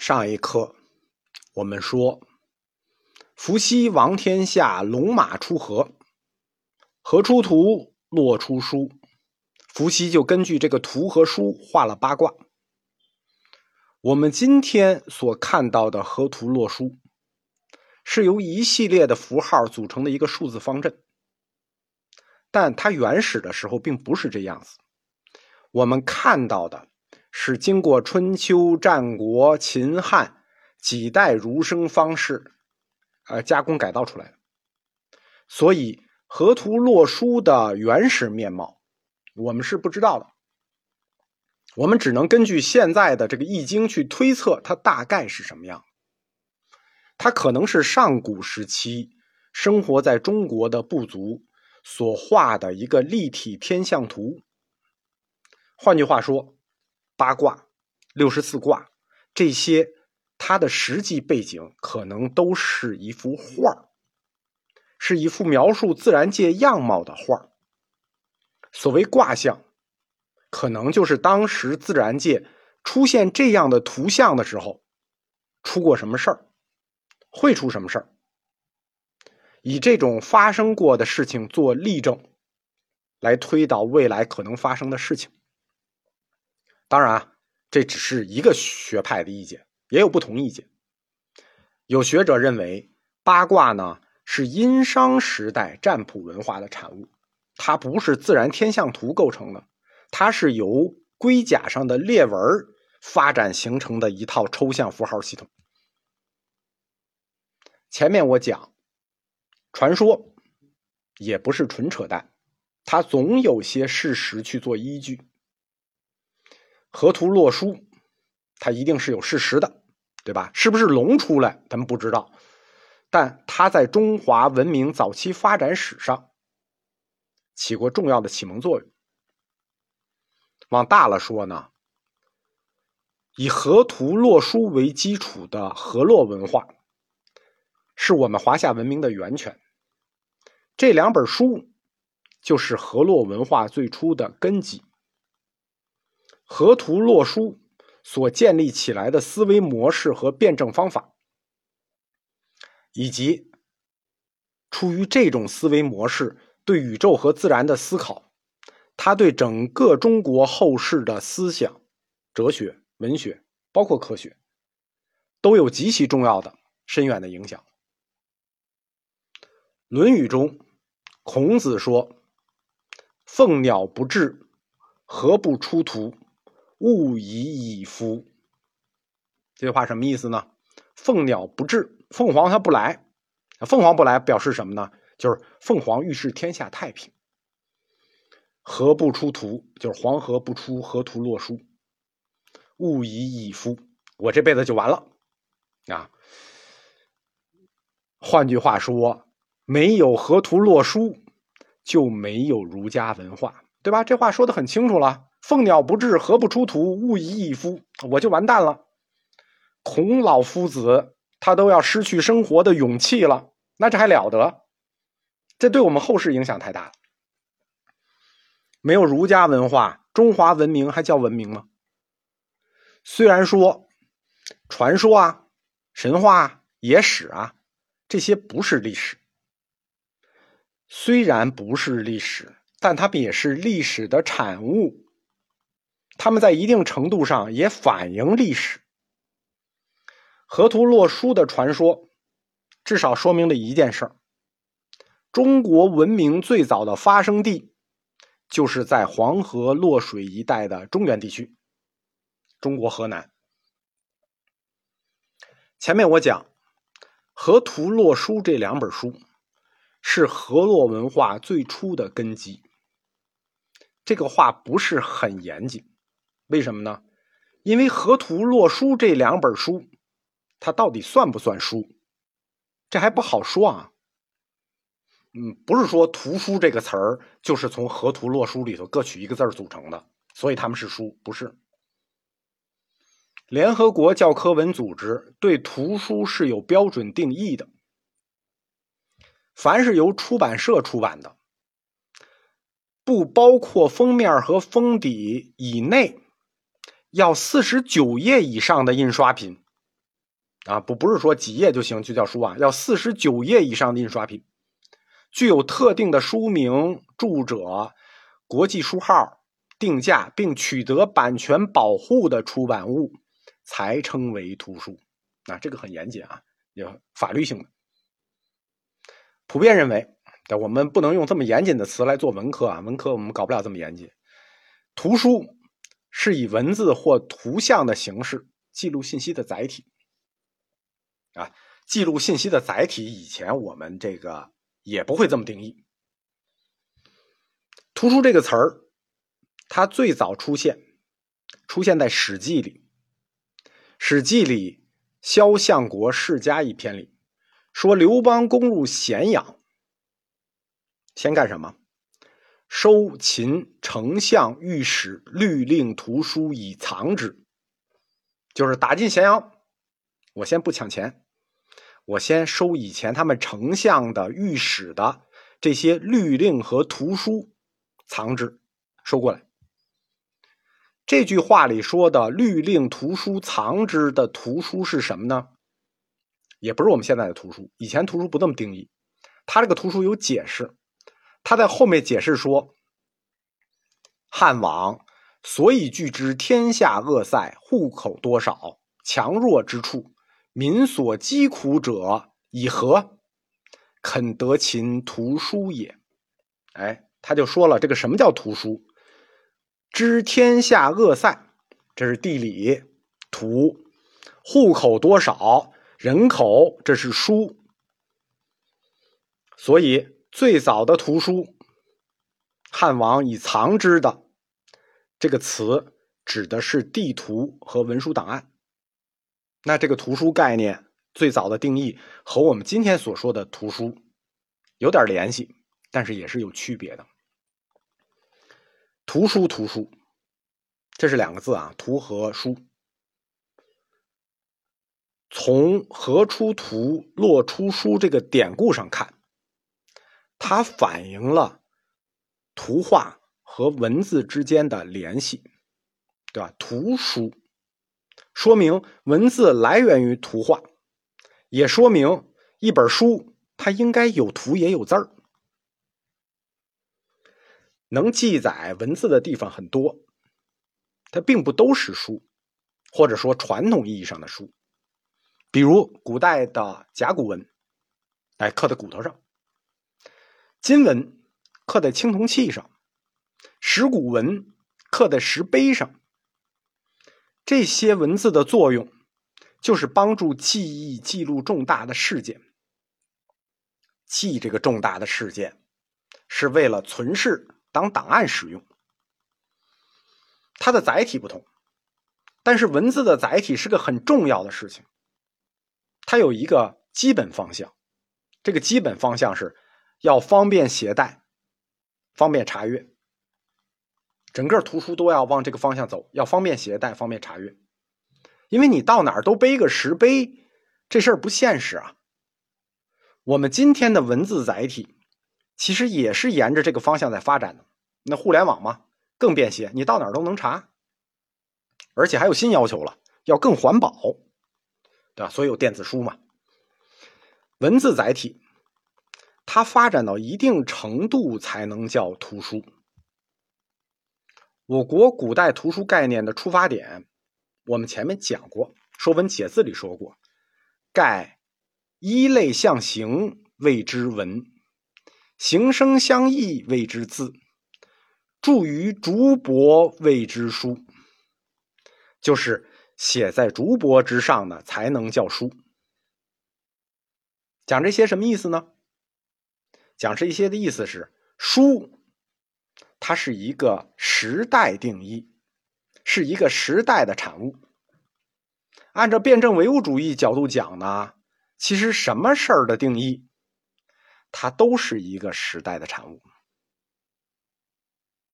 上一课我们说，伏羲王天下，龙马出河，河出图，洛出书。伏羲就根据这个图和书画了八卦。我们今天所看到的河图洛书，是由一系列的符号组成的一个数字方阵，但它原始的时候并不是这样子。我们看到的。是经过春秋战国秦汉几代儒生方式，呃加工改造出来的。所以河图洛书的原始面貌，我们是不知道的。我们只能根据现在的这个易经去推测它大概是什么样。它可能是上古时期生活在中国的部族所画的一个立体天象图。换句话说。八卦、六十四卦，这些它的实际背景可能都是一幅画是一幅描述自然界样貌的画所谓卦象，可能就是当时自然界出现这样的图像的时候，出过什么事儿，会出什么事儿，以这种发生过的事情做例证，来推导未来可能发生的事情。当然啊，这只是一个学派的意见，也有不同意见。有学者认为，八卦呢是殷商时代占卜文化的产物，它不是自然天象图构成的，它是由龟甲上的裂纹发展形成的一套抽象符号系统。前面我讲，传说也不是纯扯淡，它总有些事实去做依据。河图洛书，它一定是有事实的，对吧？是不是龙出来，咱们不知道，但它在中华文明早期发展史上起过重要的启蒙作用。往大了说呢，以河图洛书为基础的河洛文化，是我们华夏文明的源泉。这两本书就是河洛文化最初的根基。河图洛书所建立起来的思维模式和辩证方法，以及出于这种思维模式对宇宙和自然的思考，他对整个中国后世的思想、哲学、文学，包括科学，都有极其重要的、深远的影响。《论语》中，孔子说：“凤鸟不至，何不出图？”勿以以夫，这句话什么意思呢？凤鸟不至，凤凰它不来，凤凰不来表示什么呢？就是凤凰预示天下太平。河不出图，就是黄河不出河图洛书。勿以以夫，我这辈子就完了啊！换句话说，没有河图洛书，就没有儒家文化，对吧？这话说的很清楚了。凤鸟不至，何不出图？勿以一夫，我就完蛋了。孔老夫子他都要失去生活的勇气了，那这还了得？这对我们后世影响太大了。没有儒家文化，中华文明还叫文明吗？虽然说传说啊、神话、啊野史啊，这些不是历史，虽然不是历史，但它们也是历史的产物。他们在一定程度上也反映历史。河图洛书的传说，至少说明了一件事儿：中国文明最早的发生地，就是在黄河洛水一带的中原地区，中国河南。前面我讲，河图洛书这两本书，是河洛文化最初的根基。这个话不是很严谨。为什么呢？因为《河图洛书》这两本书，它到底算不算书？这还不好说啊。嗯，不是说“图书”这个词儿就是从《河图洛书》里头各取一个字组成的，所以他们是书，不是。联合国教科文组织对图书是有标准定义的，凡是由出版社出版的，不包括封面和封底以内。要四十九页以上的印刷品啊，不不是说几页就行就叫书啊，要四十九页以上的印刷品，具有特定的书名、著者、国际书号、定价，并取得版权保护的出版物，才称为图书。啊，这个很严谨啊，有法律性的。普遍认为，但我们不能用这么严谨的词来做文科啊，文科我们搞不了这么严谨。图书是以文字或图像的形式记录信息的载体。啊，记录信息的载体，以前我们这个也不会这么定义。图书这个词儿，它最早出现，出现在《史记》里，《史记》里《萧相国世家》一篇里，说刘邦攻入咸阳，先干什么？收秦丞相御史律令图书以藏之，就是打进咸阳。我先不抢钱，我先收以前他们丞相的御史的这些律令和图书，藏之，收过来。这句话里说的律令图书藏之的图书是什么呢？也不是我们现在的图书，以前图书不这么定义。他这个图书有解释，他在后面解释说，汉王所以据知天下恶塞，户口多少，强弱之处。民所疾苦者以何？肯得秦图书也。哎，他就说了，这个什么叫图书？知天下恶塞，这是地理图；户口多少人口，这是书。所以最早的图书，汉王以藏之的这个词，指的是地图和文书档案。那这个图书概念最早的定义和我们今天所说的图书有点联系，但是也是有区别的。图书，图书，这是两个字啊，图和书。从“何出图，落出书”这个典故上看，它反映了图画和文字之间的联系，对吧？图书。说明文字来源于图画，也说明一本书它应该有图也有字儿。能记载文字的地方很多，它并不都是书，或者说传统意义上的书。比如古代的甲骨文，哎，刻在骨头上；金文刻在青铜器上；石鼓文刻在石碑上。这些文字的作用，就是帮助记忆记录重大的事件。记这个重大的事件，是为了存世当档案使用。它的载体不同，但是文字的载体是个很重要的事情。它有一个基本方向，这个基本方向是要方便携带，方便查阅。整个图书都要往这个方向走，要方便携带，方便查阅。因为你到哪儿都背个石碑，这事儿不现实啊。我们今天的文字载体，其实也是沿着这个方向在发展的。那互联网嘛，更便携，你到哪儿都能查。而且还有新要求了，要更环保，对吧？所以有电子书嘛。文字载体，它发展到一定程度才能叫图书。我国古代图书概念的出发点，我们前面讲过，《说文解字》里说过：“盖一类象形谓之文，形声相异谓之字，著于竹帛谓之书。”就是写在竹帛之上的才能叫书。讲这些什么意思呢？讲这一些的意思是书。它是一个时代定义，是一个时代的产物。按照辩证唯物主义角度讲呢，其实什么事儿的定义，它都是一个时代的产物。